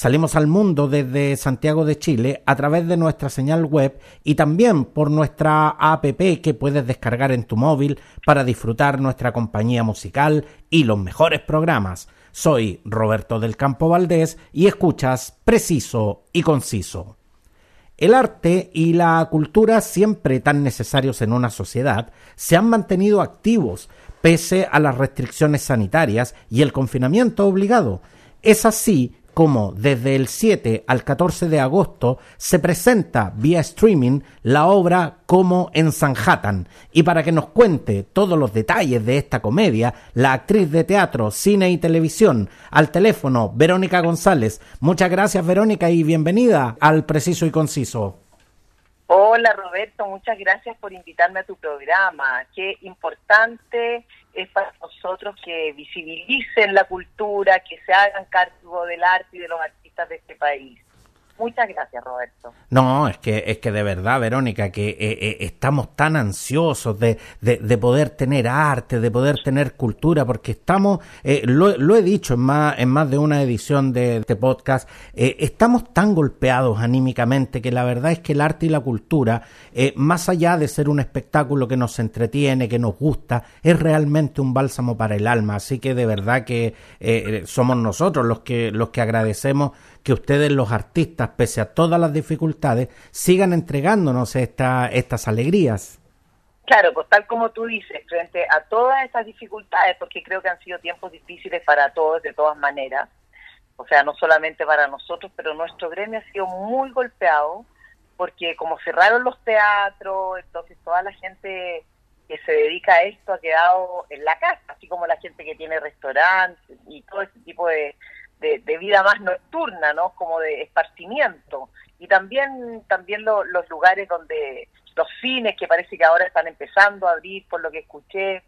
Salimos al mundo desde Santiago de Chile a través de nuestra señal web y también por nuestra app que puedes descargar en tu móvil para disfrutar nuestra compañía musical y los mejores programas. Soy Roberto del Campo Valdés y escuchas Preciso y Conciso. El arte y la cultura, siempre tan necesarios en una sociedad, se han mantenido activos pese a las restricciones sanitarias y el confinamiento obligado. Es así como desde el 7 al 14 de agosto se presenta vía streaming la obra Como en Sanhattan. Y para que nos cuente todos los detalles de esta comedia, la actriz de teatro, cine y televisión, al teléfono Verónica González. Muchas gracias Verónica y bienvenida al Preciso y Conciso. Hola Roberto, muchas gracias por invitarme a tu programa. Qué importante es para nosotros que visibilicen la cultura, que se hagan cargo del arte y de los artistas de este país. Muchas gracias, Roberto. No, es que, es que de verdad, Verónica, que eh, eh, estamos tan ansiosos de, de, poder tener arte, de poder tener cultura, porque estamos, eh, lo, he dicho en más, en más de una edición de este podcast, estamos tan golpeados anímicamente que la verdad es que el arte y la cultura, más allá de ser un espectáculo que nos entretiene, que nos gusta, es realmente un bálsamo para el alma. Así que de verdad que somos nosotros los que, los que agradecemos que ustedes los artistas, pese a todas las dificultades, sigan entregándonos esta, estas alegrías. Claro, pues tal como tú dices, frente a todas estas dificultades, porque creo que han sido tiempos difíciles para todos de todas maneras, o sea, no solamente para nosotros, pero nuestro gremio ha sido muy golpeado, porque como cerraron los teatros, entonces toda la gente que se dedica a esto ha quedado en la casa, así como la gente que tiene restaurantes y todo ese tipo de, de, vida más nocturna, ¿no? Como de esparcimiento. Y también, también los lugares donde los cines que parece que ahora están empezando a abrir, por lo que escuché.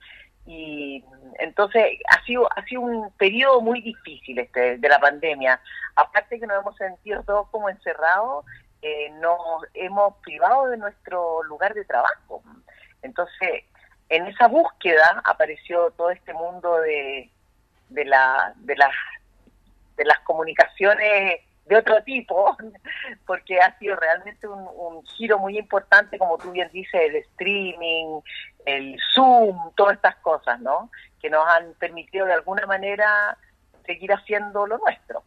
Y entonces ha sido, ha sido un periodo muy difícil este de la pandemia. Aparte que nos hemos sentido todos como encerrados, eh, nos hemos privado de nuestro lugar de trabajo. Entonces, en esa búsqueda apareció todo este mundo de, de, la, de las de las comunicaciones de otro tipo, porque ha sido realmente un, giro muy importante, como tú bien dices, el streaming, el Zoom, todas estas cosas, ¿no? Que nos han permitido de alguna manera seguir haciendo lo nuestro.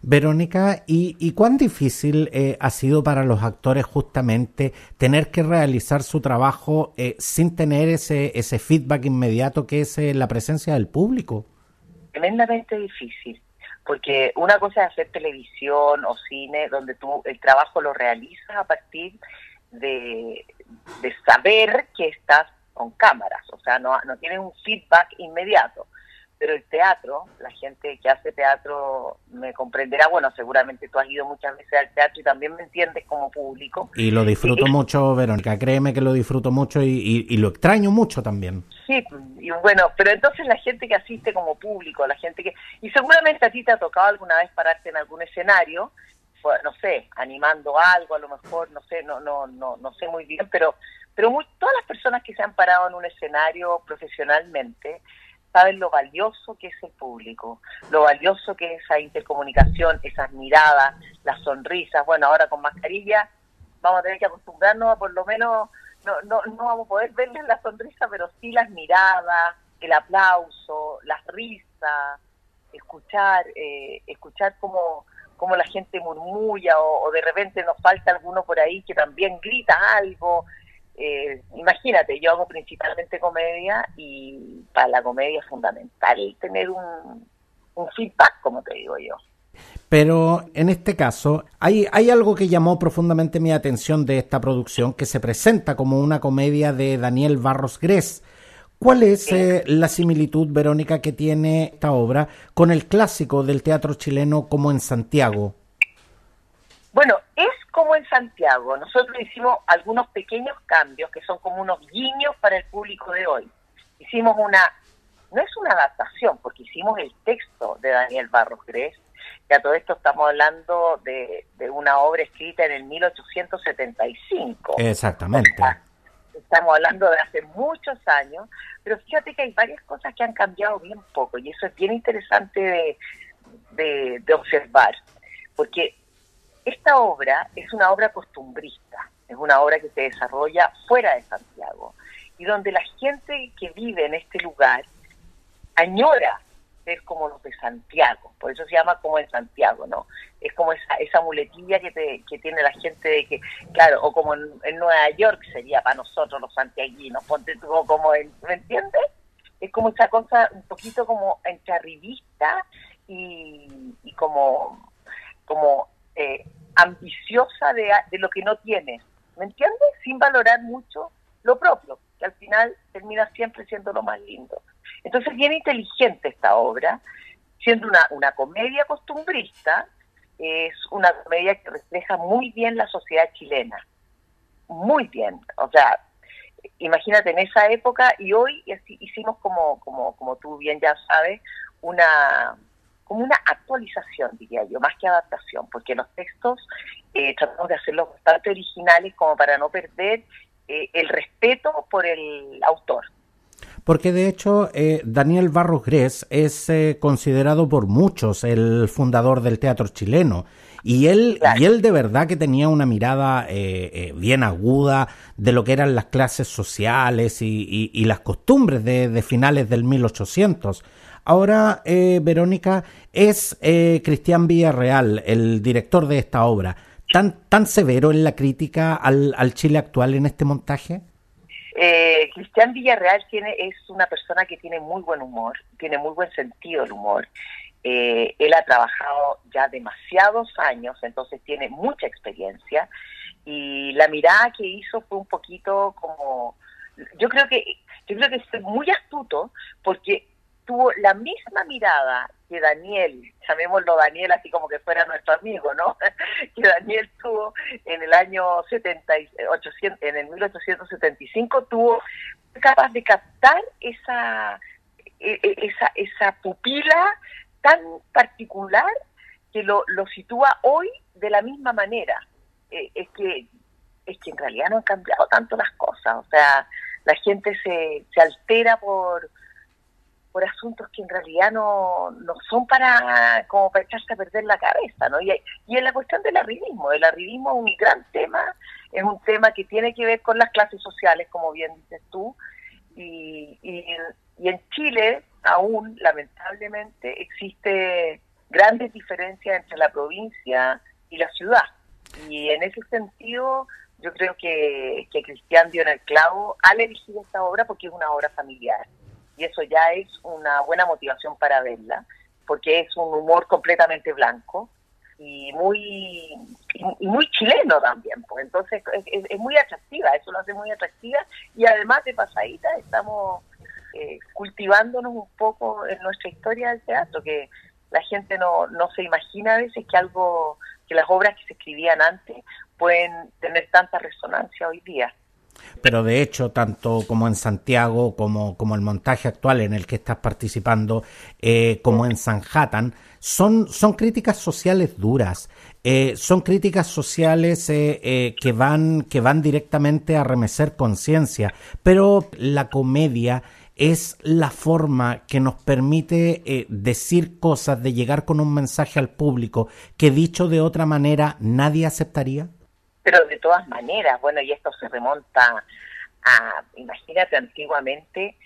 Verónica, ¿y, cuán difícil eh, ha sido para los actores justamente tener que realizar su trabajo eh, sin tener ese, ese feedback inmediato que es eh, la presencia del público? Tremendamente difícil porque una cosa es hacer televisión o cine donde tú el trabajo lo realizas a partir de, saber que estás con cámaras, o sea, no, no tienes un feedback inmediato pero el teatro, la gente que hace teatro me comprenderá, bueno, seguramente tú has ido muchas veces al teatro y también me entiendes como público. Y lo disfruto mucho, Verónica, créeme que lo disfruto mucho y, lo extraño mucho también. Sí, y bueno, pero entonces la gente que asiste como público, la gente que... Y seguramente a ti te ha tocado alguna vez pararte en algún escenario, no sé, animando algo, a lo mejor, no sé, no, no, no, no sé muy bien, pero, pero todas las personas que se han parado en un escenario profesionalmente, saben lo valioso que es el público, lo valioso que es esa intercomunicación, esas miradas, las sonrisas. Bueno, ahora con mascarilla vamos a tener que acostumbrarnos a por lo menos, no, no, no vamos a poder verles la sonrisa, pero sí las miradas, el aplauso, las risas, escuchar, eh, escuchar cómo, cómo la gente murmulla o, o de repente nos falta alguno por ahí que también grita algo, eh, imagínate, yo hago principalmente comedia y para la comedia es fundamental tener un, feedback, como te digo yo. Pero en este caso, hay, hay algo que llamó profundamente mi atención de esta producción que se presenta como una comedia de Daniel Barros Gres. ¿Cuál es eh, la similitud, Verónica, que tiene esta obra con el clásico del teatro chileno como en Santiago? Bueno, es como en Santiago. Nosotros hicimos algunos pequeños cambios que son como unos guiños para el público de hoy. Hicimos una, no es una adaptación, porque hicimos el texto de Daniel Barros Gres, que a todo esto estamos hablando de, una obra escrita en el 1875. Exactamente. estamos hablando de hace muchos años, pero fíjate que hay varias cosas que han cambiado bien poco y eso es bien interesante de, de observar, porque esta obra es una obra costumbrista, es una obra que se desarrolla fuera de Santiago y donde la gente que vive en este lugar añora ser como los de Santiago, por eso se llama como en Santiago, ¿no? Es como esa, esa muletilla que, te, que tiene la gente de que, claro, o como en, Nueva York sería para nosotros los santiaguinos, ponte tú como en, ¿me entiendes? Es como esa cosa un poquito como entre y, y como, como eh, ambiciosa de, de lo que no tienes, ¿me entiendes? Sin valorar mucho lo propio, que al final termina siempre siendo lo más lindo. Entonces, bien inteligente esta obra, siendo una, una comedia costumbrista, es una comedia que refleja muy bien la sociedad chilena, muy bien. O sea, imagínate en esa época y hoy hicimos como, como, como tú bien ya sabes, una como una actualización, diría yo, más que adaptación, porque los textos eh, tratamos de hacerlos bastante originales como para no perder eh, el respeto por el autor. Porque de hecho eh, Daniel Barros Gres es considerado por muchos el fundador del teatro chileno. Y él, y él de verdad que tenía una mirada bien aguda de lo que eran las clases sociales y, las costumbres de, de finales del 1800. Ahora, eh, Verónica, es eh, Cristian Villarreal, el director de esta obra, tan, tan severo en la crítica al, Chile actual en este montaje. Eh, Cristian Villarreal tiene, es una persona que tiene muy buen humor, tiene muy buen sentido del humor. Eh, él ha trabajado ya demasiados años, entonces tiene mucha experiencia y la mirada que hizo fue un poquito como, yo creo que yo creo que es muy astuto porque tuvo la misma mirada que Daniel, llamémoslo Daniel así como que fuera nuestro amigo, ¿no? que Daniel tuvo en el año 70, 800, en el 1875, tuvo capaz de captar esa, e, e, esa, esa pupila tan particular que lo, lo sitúa hoy de la misma manera. Eh, es que es que en realidad no han cambiado tanto las cosas, o sea, la gente se, se altera por por asuntos que en realidad no, no son para como para echarse a perder la cabeza, ¿no? Y, y en la cuestión del arribismo, el arribismo es un gran tema, es un tema que tiene que ver con las clases sociales, como bien dices tú, y, y, en Chile aún, lamentablemente, existe grandes diferencias entre la provincia y la ciudad. Y en ese sentido, yo creo que, que Cristian dio en el clavo al elegir esta obra porque es una obra familiar y eso ya es una buena motivación para verla, porque es un humor completamente blanco y muy y muy chileno también, pues entonces es, muy atractiva, eso lo hace muy atractiva y además de pasadita estamos eh, cultivándonos un poco en nuestra historia del teatro, que la gente no, no se imagina a veces que algo, que las obras que se escribían antes pueden tener tanta resonancia hoy día. Pero de hecho, tanto como en Santiago, como, como el montaje actual en el que estás participando, eh, como en Sanhattan, son, son críticas sociales duras. Eh, son críticas sociales eh, que, van, que van directamente a remecer conciencia. Pero la comedia es la forma que nos permite decir cosas, de llegar con un mensaje al público que dicho de otra manera nadie aceptaría. Pero de todas maneras, bueno, y esto se remonta a, imagínate, antiguamente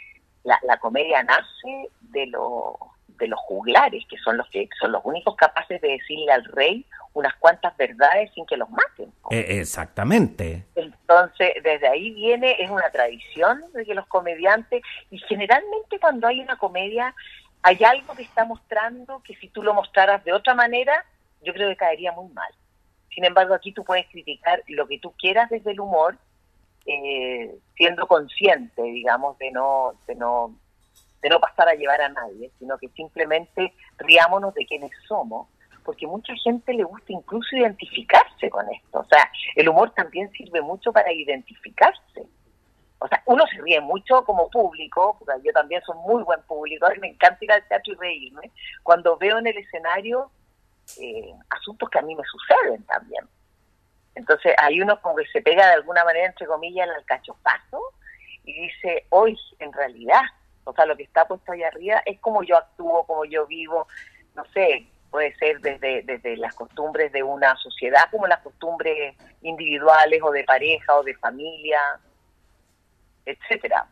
la, la comedia nace de, lo, de los juglares, que son los que son los únicos capaces de decirle al rey unas cuantas verdades sin que los maten. Eh, exactamente. Entonces, desde ahí viene, es una tradición de que los comediantes, y generalmente cuando hay una comedia, hay algo que está mostrando que si tú lo mostraras de otra manera, yo creo que caería muy mal. Sin embargo, aquí tú puedes criticar lo que tú quieras desde el humor, eh, siendo consciente, digamos, de no, de no, de no pasar a llevar a nadie, sino que simplemente riámonos de quienes somos, porque mucha gente le gusta incluso identificarse con esto. O sea, el humor también sirve mucho para identificarse. O sea, uno se ríe mucho como público, porque yo también soy muy buen público, a mí me encanta ir al teatro y reírme, cuando veo en el escenario eh, asuntos que a mí me suceden también. Entonces hay uno como que se pega de alguna manera, entre comillas, el alcachofazo y dice, hoy en realidad, o sea, lo que está puesto ahí arriba es como yo actúo, como yo vivo, no sé, puede ser desde, desde las costumbres de una sociedad como las costumbres individuales o de pareja o de familia, etcétera.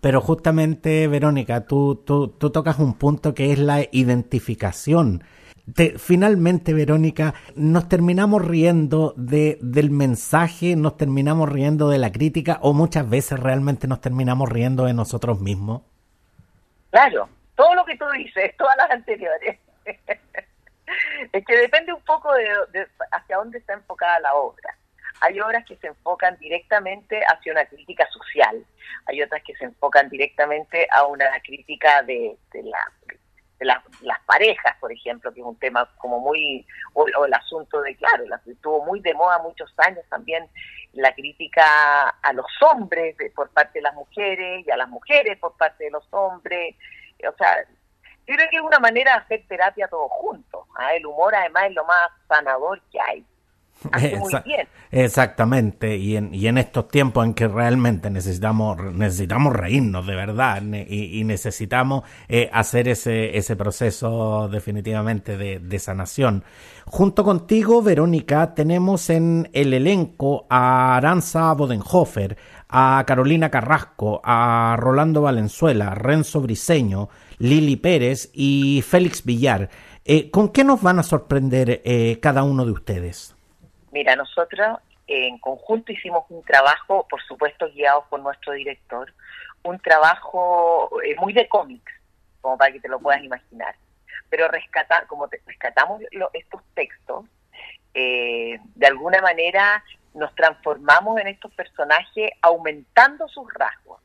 Pero justamente, Verónica, tú, tú, tú tocas un punto que es la identificación finalmente, Verónica, nos terminamos riendo de, del mensaje, nos terminamos riendo de la crítica o muchas veces realmente nos terminamos riendo de nosotros mismos. Claro, todo lo que tú dices, todas las anteriores. es que depende un poco de, hacia dónde está enfocada la obra. Hay obras que se enfocan directamente hacia una crítica social, hay otras que se enfocan directamente a una crítica de, de la las parejas, por ejemplo, que es un tema como muy, o, el asunto de, claro, estuvo muy de moda muchos años también la crítica a los hombres por parte de las mujeres y a las mujeres por parte de los hombres. O sea, yo creo que es una manera de hacer terapia todos juntos. ¿ah? El humor además es lo más sanador que hay. Exactamente, y en, y en estos tiempos en que realmente necesitamos, necesitamos reírnos de verdad y, necesitamos eh, hacer ese, ese proceso definitivamente de, de, sanación. Junto contigo, Verónica, tenemos en el elenco a Aranza Bodenhofer, a Carolina Carrasco, a Rolando Valenzuela, Renzo Briseño, Lili Pérez y Félix Villar. Eh, ¿Con qué nos van a sorprender eh, cada uno de ustedes? Mira, nosotros en conjunto hicimos un trabajo, por supuesto guiados por nuestro director, un trabajo eh, muy de cómics, como para que te lo puedas imaginar. Pero rescata, como rescatamos estos textos, eh, de alguna manera nos transformamos en estos personajes aumentando sus rasgos.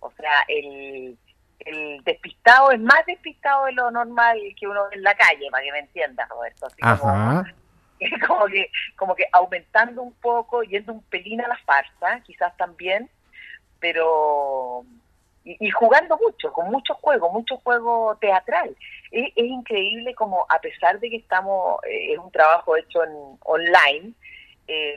O sea, el, el despistado es más despistado de lo normal que uno en la calle, para que me entiendas, Roberto. Así Como, como que, como que aumentando un poco, yendo un pelín a la farsa, quizás también, pero y, jugando mucho, con mucho juego, mucho juego teatral. Es, increíble como a pesar de que estamos, eh, es un trabajo hecho en online, eh,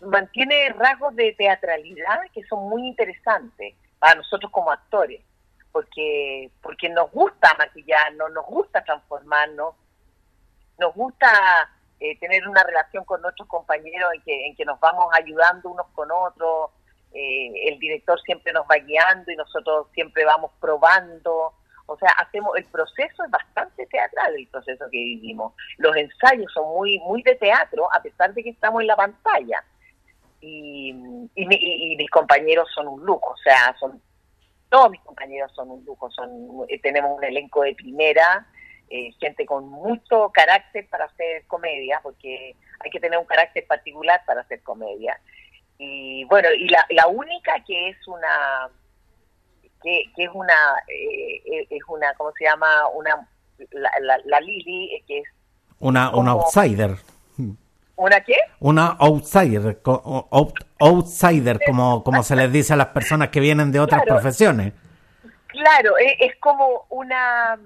mantiene rasgos de teatralidad que son muy interesantes para nosotros como actores, porque, porque nos gusta maquillarnos, nos gusta transformarnos, nos gusta eh, tener una relación con nuestros compañeros en que, en que nos vamos ayudando unos con otros, eh, el director siempre nos va guiando y nosotros siempre vamos probando, o sea, hacemos el proceso es bastante teatral el proceso que vivimos. Los ensayos son muy muy de teatro a pesar de que estamos en la pantalla. Y, y, mis compañeros son un lujo, o sea, son todos mis compañeros son un lujo, son eh, tenemos un elenco de primera eh, gente con mucho carácter para hacer comedia, porque hay que tener un carácter particular para hacer comedia. Y bueno, y la, la única que es una, que, que es una, eh, es una, ¿cómo se llama? Una, la, la, Lili, eh, que es... Una, una outsider. ¿Una qué? Una outsider, outsider, como, como se les dice a las personas que vienen de otras profesiones. Claro, es como una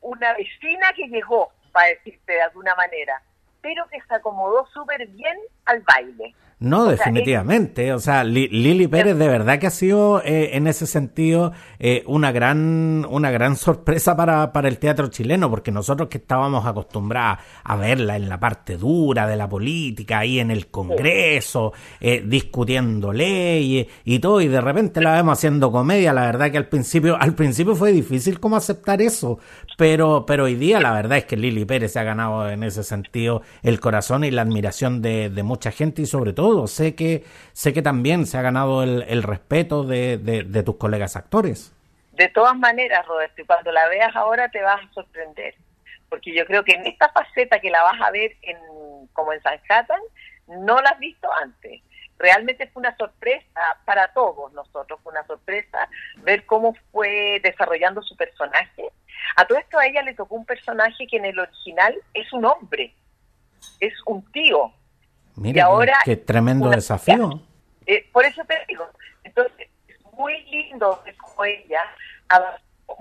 una vecina que llegó, para decirte de alguna manera, pero que se acomodó súper bien al baile. No, definitivamente. O sea, Lili Pérez de verdad que ha sido eh, en ese sentido eh, una gran una gran sorpresa para, para el teatro chileno, porque nosotros que estábamos acostumbrados a verla en la parte dura de la política, ahí en el Congreso, eh, discutiendo leyes y todo, y de repente la vemos haciendo comedia, la verdad que al principio, al principio fue difícil como aceptar eso, pero, pero hoy día la verdad es que Lili Pérez se ha ganado en ese sentido el corazón y la admiración de, de mucha gente y sobre todo Sé que, sé que también se ha ganado el, respeto de, tus colegas actores. De todas maneras, Roberto, y cuando la veas ahora te vas a sorprender, porque yo creo que en esta faceta que la vas a ver en, como en Sanhattan, no la has visto antes. Realmente fue una sorpresa para todos nosotros, fue una sorpresa ver cómo fue desarrollando su personaje, A todo esto a ella le tocó un personaje que en el original es un hombre, es un tío. Mira, y ahora qué tremendo desafío. Eh, por eso te digo, entonces es muy lindo como ella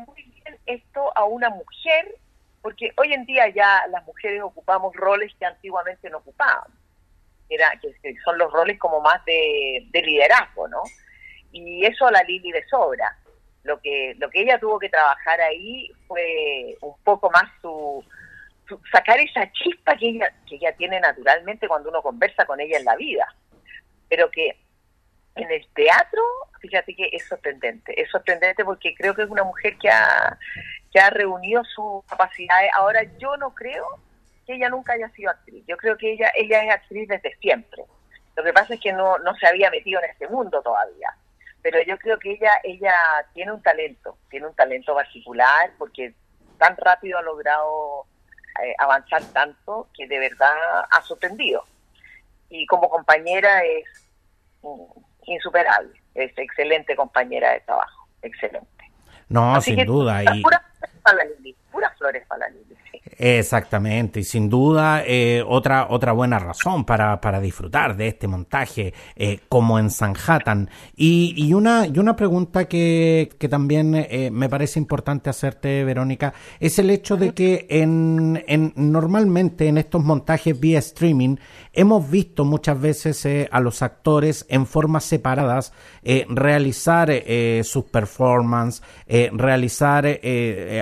muy bien esto a una mujer, porque hoy en día ya las mujeres ocupamos roles que antiguamente no ocupaban. Era, que, son los roles como más de, de liderazgo, ¿no? Y eso a la Lili de sobra lo que lo que ella tuvo que trabajar ahí fue un poco más su, sacar esa chispa que ella que ella tiene naturalmente cuando uno conversa con ella en la vida. Pero que en el teatro fíjate que es sorprendente es sorprendente porque creo que es una mujer que ha que ha reunido sus capacidades. Ahora yo no creo que ella nunca haya sido actriz. Yo creo que ella ella es actriz desde siempre. Lo que pasa es que no no se había metido en este mundo todavía. Pero yo creo que ella ella tiene un talento, tiene un talento particular porque tan rápido ha logrado eh, avanzar tanto que de verdad ha sorprendido. Y como compañera es mm, insuperable, es excelente compañera de trabajo, excelente. No, sin duda. Y... Puras flores para la Lili, puras flores para la Lili. Exactamente, y sin duda eh, otra, otra buena razón para, para disfrutar de este montaje eh, como en Sanhattan. Y, y, una, y una pregunta que, que también eh, me parece importante hacerte, Verónica, es el hecho de que en, en, normalmente en estos montajes vía streaming hemos visto muchas veces a los actores en formas separadas realizar sus performances, realizar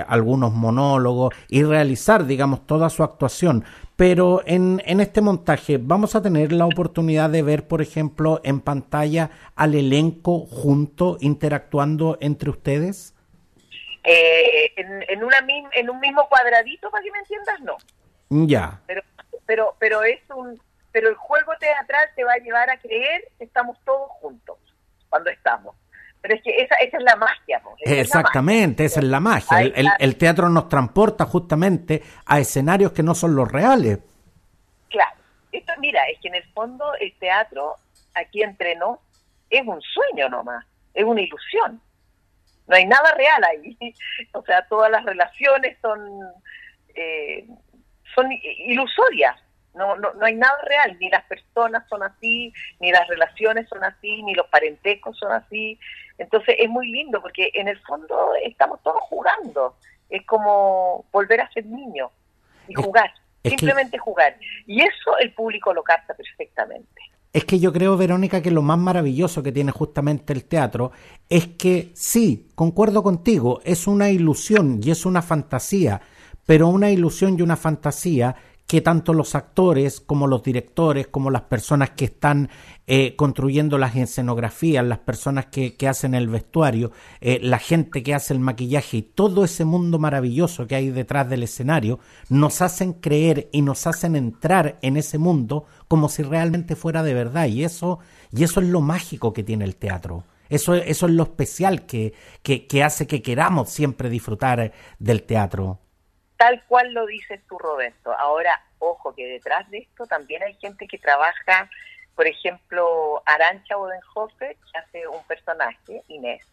algunos monólogos y realizar digamos, toda su actuación. Pero en, en este montaje, ¿vamos a tener la oportunidad de ver, por ejemplo, en pantalla al elenco junto, interactuando entre ustedes? Eh, en, en, una, en un mismo cuadradito, para que me entiendas, no. Ya. Pero, pero, pero es un, pero el juego teatral te va a llevar a creer que estamos todos juntos cuando estamos. Pero es que esa, esa es la magia. Exactamente, esa es la magia. El, teatro nos transporta justamente a escenarios que no son los reales. Claro. Esto, mira, es que en el fondo el teatro, aquí entrenó, es un sueño nomás, es una ilusión. No hay nada real ahí. O sea, todas las relaciones son, eh, son ilusorias. No, no, no hay nada real, ni las personas son así, ni las relaciones son así, ni los parentescos son así. Entonces es muy lindo porque en el fondo estamos todos jugando. Es como volver a ser niño y jugar, simplemente jugar. Y eso el público lo capta perfectamente. Es que yo creo, Verónica, que lo más maravilloso que tiene justamente el teatro es que sí, concuerdo contigo, es una ilusión y es una fantasía, pero una ilusión y una fantasía que tanto los actores como los directores, como las personas que están eh, construyendo las escenografías, las personas que, hacen el vestuario, eh, la gente que hace el maquillaje y todo ese mundo maravilloso que hay detrás del escenario, nos hacen creer y nos hacen entrar en ese mundo como si realmente fuera de verdad. Y eso, y eso es lo mágico que tiene el teatro. Eso, eso es lo especial que, que, que hace que queramos siempre disfrutar del teatro tal cual lo dices tú, Roberto. Ahora, ojo, que detrás de esto también hay gente que trabaja, por ejemplo, Arancha Bodenhofer, que hace un personaje, Inés.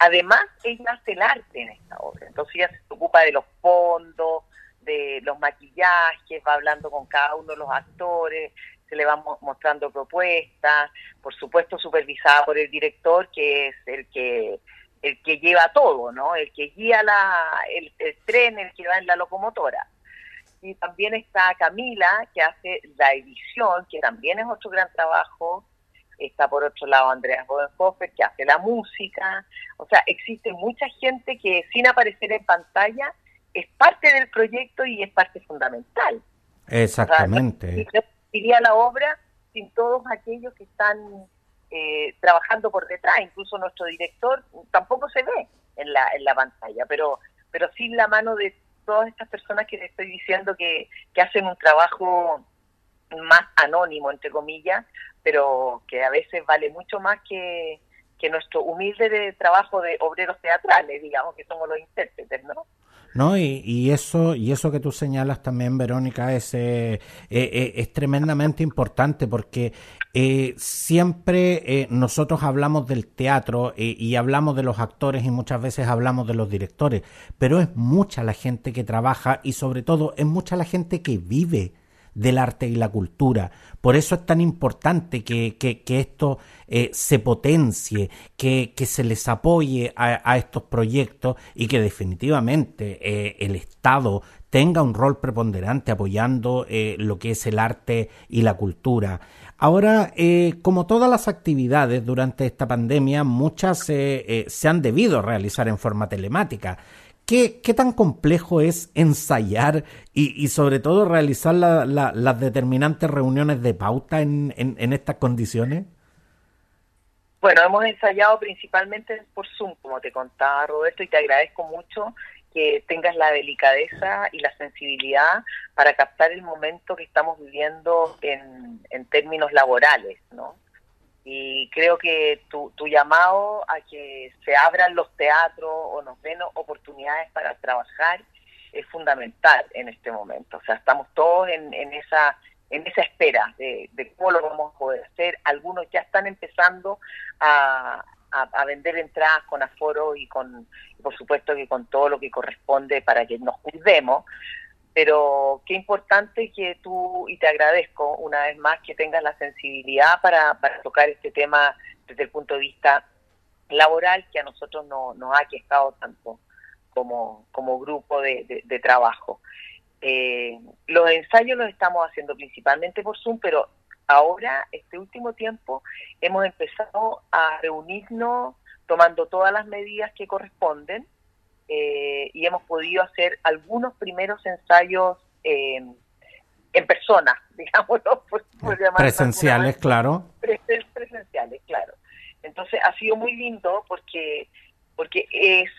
Además, ella hace el arte en esta obra. Entonces ella se ocupa de los fondos, de los maquillajes, va hablando con cada uno de los actores, se le van mostrando propuestas, por supuesto supervisada por el director, que es el que el que lleva todo, ¿no? El que guía la, el, tren, el que va en la locomotora. Y también está Camila, que hace la edición, que también es otro gran trabajo. Está por otro lado Andreas Bodenhofer, que hace la música. O sea, existe mucha gente que sin aparecer en pantalla es parte del proyecto y es parte fundamental. Exactamente. O sea, la obra sin todos aquellos que están eh, trabajando por detrás, incluso nuestro director tampoco se ve en la, en la pantalla, pero, pero sin la mano de todas estas personas que te estoy diciendo que, que hacen un trabajo más anónimo, entre comillas, pero que a veces vale mucho más que, que nuestro humilde trabajo de obreros teatrales, digamos, que somos los intérpretes, ¿no? ¿No? Y, eso, y eso que tú señalas también, Verónica, es, eh, eh, eh, es tremendamente importante porque siempre nosotros hablamos del teatro y hablamos de los actores y muchas veces hablamos de los directores, pero es mucha la gente que trabaja y sobre todo es mucha la gente que vive del arte y la cultura. Por eso es tan importante que, esto eh, se potencie, que, se les apoye a, estos proyectos y que definitivamente eh, el Estado tenga un rol preponderante apoyando eh, lo que es el arte y la cultura. Ahora, como todas las actividades durante esta pandemia, muchas se han debido realizar en forma telemática. ¿Qué, tan complejo es ensayar y, sobre todo realizar las determinantes reuniones de pauta en, estas condiciones? Bueno, hemos ensayado principalmente por Zoom, como te contaba Roberto, y te agradezco mucho que tengas la delicadeza y la sensibilidad para captar el momento que estamos viviendo en, en términos laborales, ¿no? Y creo que tu, tu llamado a que se abran los teatros o nos den oportunidades para trabajar es fundamental en este momento. O sea, estamos todos en, en esa en esa espera de, cómo lo vamos a poder hacer. Algunos ya están empezando a, a, vender entradas con aforo y con, por supuesto, que con todo lo que corresponde para que nos cuidemos, pero qué importante que tú, y te agradezco una vez más que tengas la sensibilidad para, para tocar este tema desde el punto de vista laboral que a nosotros no, nos ha quejado tanto como, como grupo de, de, trabajo. Eh, los ensayos los estamos haciendo principalmente por Zoom, pero ahora, este último tiempo, hemos empezado a reunirnos tomando todas las medidas que corresponden eh, y hemos podido hacer algunos primeros ensayos eh, en persona, digámoslo. Por, presenciales, claro. presenciales, claro. Entonces ha sido muy lindo porque, porque es,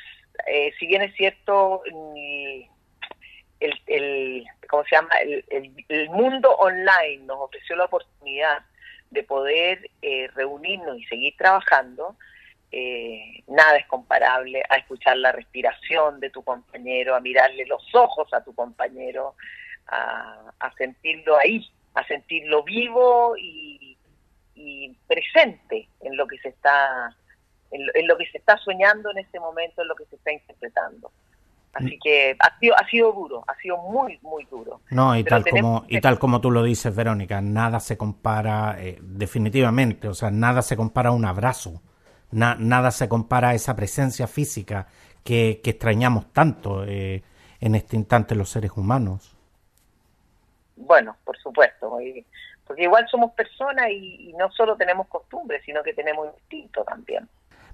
eh, si bien es cierto, el, el, ¿cómo se llama? El, el, mundo online nos ofreció la oportunidad de poder reunirnos y seguir trabajando, eh, nada es comparable a escuchar la respiración de tu compañero, a mirarle los ojos a tu compañero, a, sentirlo ahí, a sentirlo vivo y, presente en lo que se está en lo, que se está soñando en este momento, en lo que se está interpretando. Así que ha sido, ha sido duro, ha sido muy, muy duro. No, y tal como y tal como tú lo dices, Verónica, nada se compara eh, definitivamente, o sea, nada se compara a un abrazo nada se compara a esa presencia física que, extrañamos tanto eh, en este instante los seres humanos. Bueno, por supuesto, porque igual somos personas y, no solo tenemos costumbres, sino que tenemos instinto también.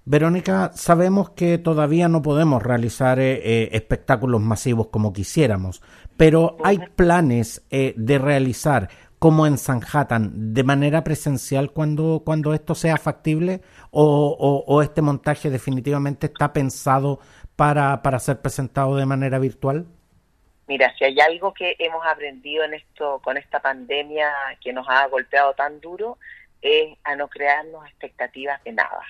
Verónica, sabemos que todavía no podemos realizar eh, eh, espectáculos masivos como quisiéramos, pero hay planes de realizar como en Sanhattan de manera presencial cuando, cuando esto sea factible o, este montaje definitivamente está pensado para, para ser presentado de manera virtual? Mira, si hay algo que hemos aprendido en esto, con esta pandemia que nos ha golpeado tan duro, es a no crearnos expectativas de nada.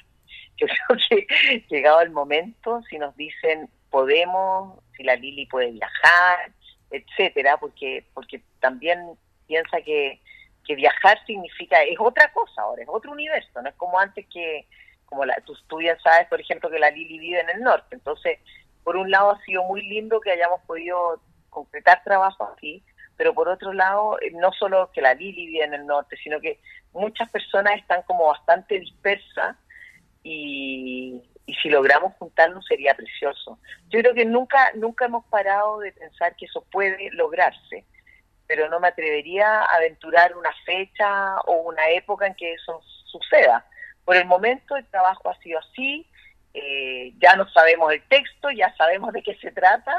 Yo creo que llegado el momento, si nos dicen podemos, si la Lili puede viajar, etcétera, porque porque también piensa que, que viajar significa, es otra cosa ahora, es otro universo, no es como antes que, como la, tú, tú sabes, por ejemplo, que la Lili vive en el norte, entonces, por un lado ha sido muy lindo que hayamos podido concretar trabajo aquí, pero por otro lado, eh, no solo que la Lili vive en el norte, sino que muchas personas están como bastante dispersas y, y si logramos juntarnos sería precioso. Yo creo que nunca, nunca hemos parado de pensar que eso puede lograrse pero no me atrevería a aventurar una fecha o una época en que eso suceda. Por el momento el trabajo ha sido así, eh, ya no sabemos el texto, ya sabemos de qué se trata,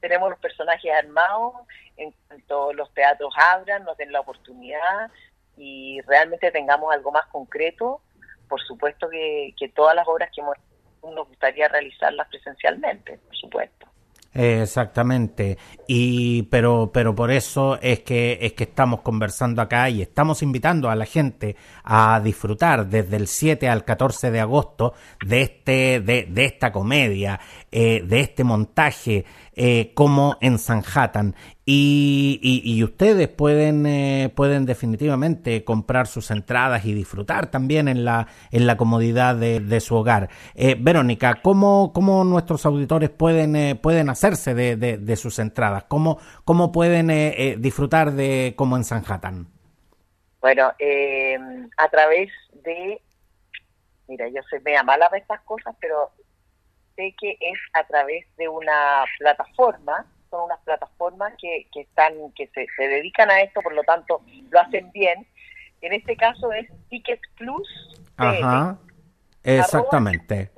tenemos los personajes armados, en cuanto los teatros abran, nos den la oportunidad y realmente tengamos algo más concreto, por supuesto que, que todas las obras que nos gustaría realizarlas presencialmente, por supuesto. Exactamente. Y pero pero por eso es que es que estamos conversando acá y estamos invitando a la gente a disfrutar desde el 7 al 14 de agosto de este de, de esta comedia, eh, de este montaje eh, como en Sanhattan. Y, y, ustedes pueden, eh, pueden definitivamente comprar sus entradas y disfrutar también en la, en la comodidad de, su hogar. Eh, Verónica, ¿cómo, ¿cómo, nuestros auditores pueden, pueden hacerse de, de, sus entradas? ¿Cómo, cómo pueden disfrutar de como en Sanhattan? Bueno, a través de Mira, yo soy media mala para estas cosas, pero sé que es a través de una plataforma, son unas plataformas que, que están, que se, se dedican a esto, por lo tanto lo hacen bien. En este caso es Ticket Plus. Ajá, exactamente.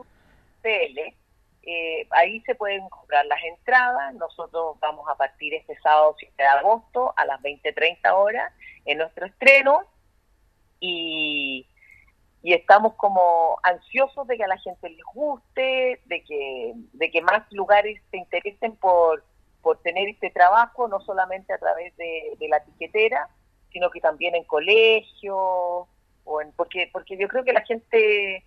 Eh, ahí se pueden comprar las entradas. Nosotros vamos a partir este sábado 7 de agosto a las 20.30 horas en nuestro estreno. Y y estamos como ansiosos de que a la gente les guste, de que, de que más lugares se interesen por, por tener este trabajo, no solamente a través de, la etiquetera, sino que también en colegio, o en, porque, porque yo creo que la gente,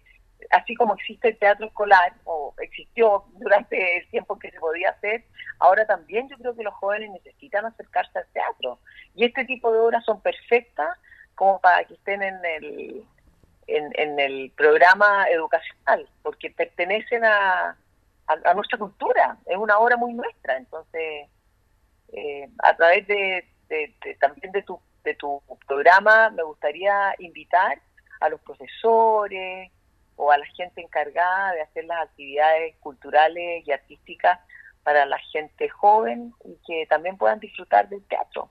así como existe el teatro escolar, o existió durante el tiempo que se podía hacer, ahora también yo creo que los jóvenes necesitan acercarse al teatro. Y este tipo de obras son perfectas como para que estén en el en, el programa educacional, porque pertenecen a, a, nuestra cultura, es una obra muy nuestra, entonces eh, a través de, también de tu, de tu programa me gustaría invitar a los profesores o a la gente encargada de hacer las actividades culturales y artísticas para la gente joven y que también puedan disfrutar del teatro.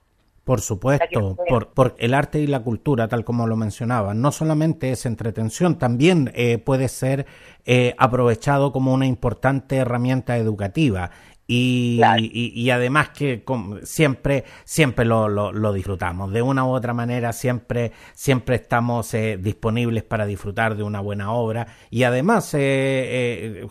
Por supuesto, por, el arte y la cultura, tal como lo mencionaba, no solamente es entretención, también eh, puede ser eh, aprovechado como una importante herramienta educativa. Y, y, además que siempre siempre lo, lo, disfrutamos. De una u otra manera siempre siempre estamos eh, disponibles para disfrutar de una buena obra. Y además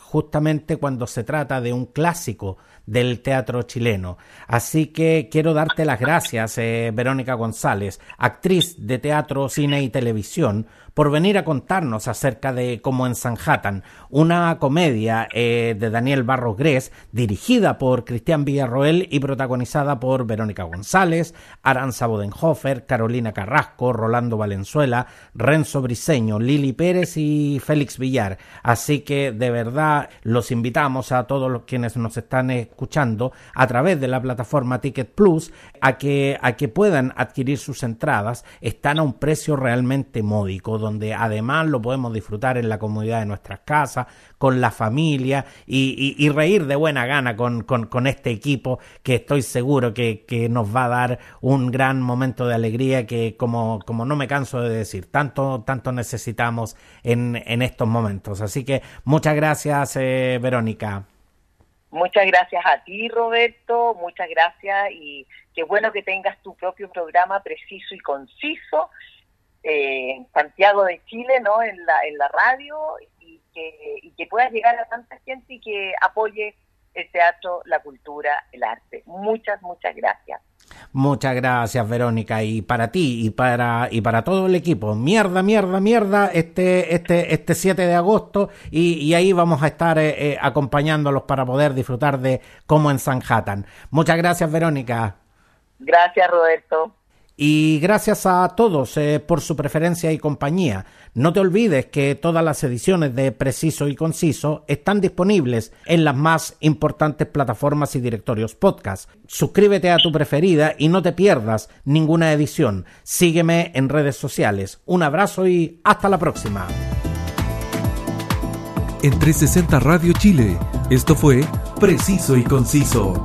justamente cuando se trata de un clásico del teatro chileno. Así que quiero darte las gracias, eh, Verónica González, actriz de teatro, cine y televisión, por venir a contarnos acerca de Como en Sanhattan, una comedia eh, de Daniel Barros Gres, dirigida por Cristian Villarroel y protagonizada por Verónica González, Aranza Bodenhofer, Carolina Carrasco, Rolando Valenzuela, Renzo Briseño, Lili Pérez y Félix Villar. Así que de verdad los invitamos a todos los quienes nos están escuchando a través de la plataforma Ticket Plus a que, a que puedan adquirir sus entradas. Están a un precio realmente módico donde además lo podemos disfrutar en la comodidad de nuestras casas, con la familia y, reír de buena gana con, este equipo que estoy seguro que, nos va a dar un gran momento de alegría que como, como no me canso de decir, tanto, tanto necesitamos en, estos momentos. Así que muchas gracias, eh, Verónica. Muchas gracias a ti, Roberto. Muchas gracias y qué bueno que tengas tu propio programa preciso y conciso eh, Santiago de Chile, ¿no? En la, en la radio y que, y que pueda llegar a tanta gente y que apoye el teatro, la cultura, el arte. Muchas, muchas gracias. Muchas gracias, Verónica, y para ti y para y para todo el equipo. Mierda, mierda, mierda, este este este 7 de agosto y, ahí vamos a estar eh, eh, acompañándolos para poder disfrutar de como en Sanhattan. Muchas gracias, Verónica. Gracias, Roberto. Y gracias a todos eh, por su preferencia y compañía. No te olvides que todas las ediciones de Preciso y Conciso están disponibles en las más importantes plataformas y directorios podcast. Suscríbete a tu preferida y no te pierdas ninguna edición. Sígueme en redes sociales. Un abrazo y hasta la próxima. En 360 Radio Chile, esto fue Preciso y Conciso.